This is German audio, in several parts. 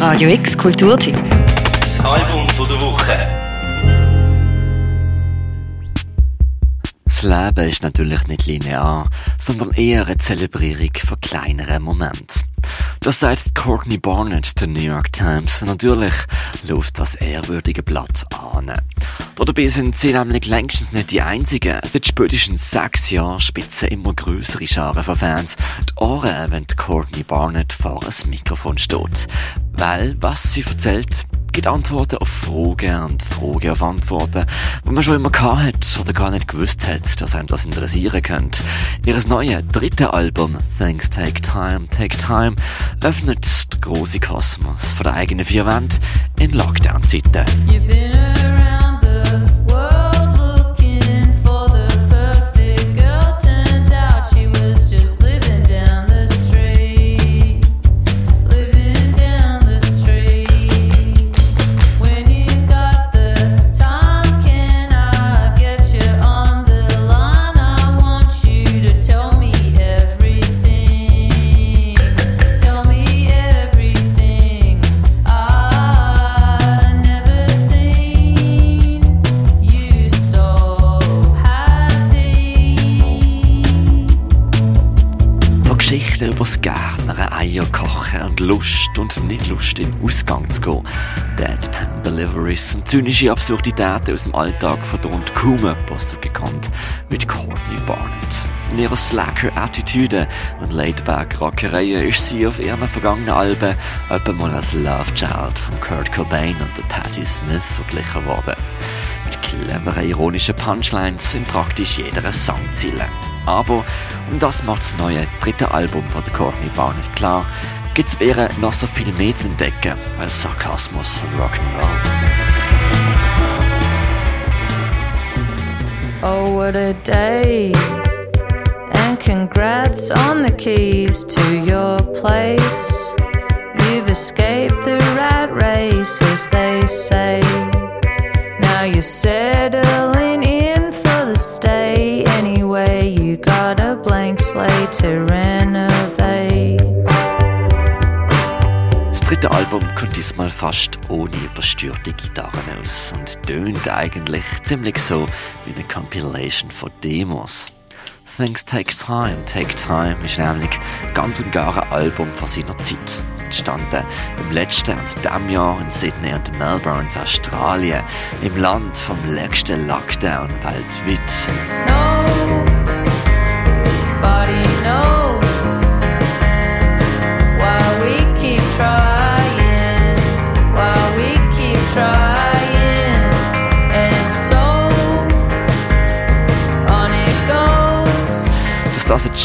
Radio X Kulturteam. Das Album von der Woche. Das Leben ist natürlich nicht linear, sondern eher eine Zelebrierung von kleineren Momenten. Das sagt Courtney Barnett der New York Times. Natürlich läuft das ehrwürdige Blatt an. Dabei sind sie nämlich längstens nicht die einzigen. Seit spätestens sechs Jahren spitzen immer größere Scharen von Fans die Ohren, wenn Courtney Barnett vor einem Mikrofon steht. Weil, was sie erzählt, gibt Antworten auf Fragen und Fragen auf Antworten, die man schon immer gehabt hat oder gar nicht gewusst hat, dass einem das interessieren könnte. Ihres neue dritte Album, Thanks Take Time, Take Time, öffnet den grossen Kosmos von der eigenen vier Wand in Lockdown-Zeiten. Geschichten über das Gärtnern, Eier kochen und Lust und nicht Lust in den Ausgang zu gehen. Deadpan Deliveries und zynische Absurditäten aus dem Alltag verdammt kaum jemand so gekannt mit Courtney Barnett. In ihrer Slacker-Attitüde und Laidback-Rockereien ist sie auf ihren vergangenen Alben etwa mal als Love Child von Kurt Cobain und Patti Smith verglichen worden. Mit cleveren, ironischen Punchlines in praktisch jeder Songziele. Aber, und das macht das neue dritte Album von der Courtney Barnett klar, gibt's ihr noch so viel mehr zu entdecken als Sarkasmus und Rock'n'Roll. Oh, what a day! And congrats on the keys to your place. You've escaped the rat race, you're settling in for the stay. Anyway, you got a blank slate to renovate. Das dritte Album kommt diesmal fast ohne überstürte Gitarren aus und tönt eigentlich ziemlich so wie eine Compilation von Demos. Things Take Time, Take Time ist nämlich ganz und gar ein Album von seiner Zeit. Entstanden im letzten und diesem Jahr in Sydney und Melbourne, Australien, im Land vom längsten Lockdown weltweit. Nobody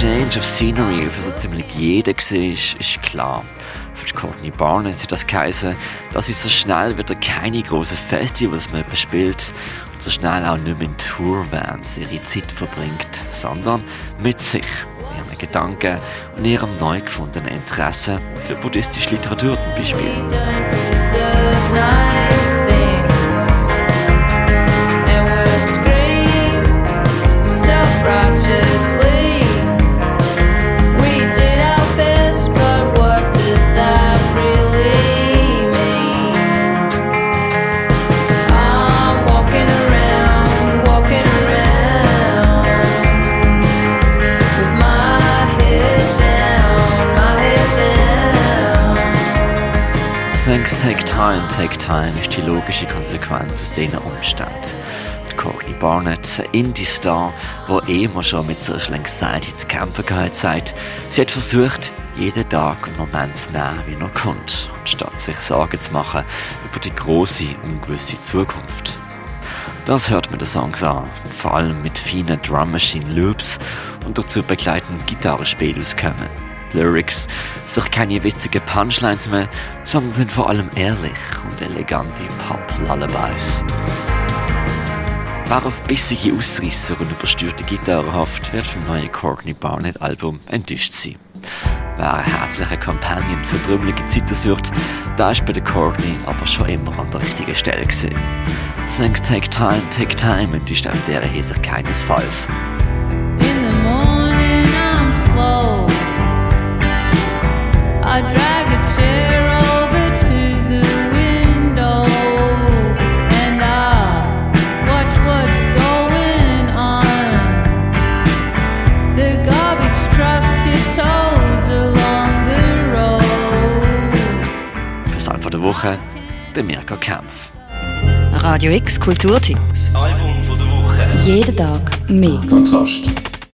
Change of Scenery für so ziemlich jeden war, ist klar. Für Courtney Barnett hat das geheißen, dass sie so schnell wieder keine großen Festivals mehr bespielt und so schnell auch nicht mehr in Tourvans ihre Zeit verbringt, sondern mit sich, ihren Gedanken und ihrem neu gefundenen Interesse für buddhistische Literatur zum Beispiel. Things take time, take time ist die logische Konsequenz aus diesen Umständen. Die Courtney Barnett, ein Indie-Star, der immer schon mit so Anxiety zu kämpfen gehabt sagt, sie hat versucht, jeden Tag einen Moment zu nehmen, wie er kommt, anstatt sich Sorgen zu machen über die große, ungewisse Zukunft. Das hört man den Songs an, vor allem mit feinen Drum Machine Loops und dazu begleitenden Gitarrespiel auskommen. Lyrics sind keine witzigen Punchlines mehr, sondern sind vor allem ehrlich und elegante Pop-Lullabies. Wer auf bissige Ausrisser und überstürte Gitarre hofft, wird vom neuen Courtney Barnett Album enttäuscht sein. Wer einen herzlichen Companion für trümmelige Zeiten sucht, da ist bei der Courtney aber schon immer an der richtigen Stelle gewesen. Things take time, take time ist auch in Hinsicht keinesfalls. Woche, der Mirko Kempf. Radio X Kulturtipp. Das Album von der Woche. Jeden Tag mehr. Kontrast.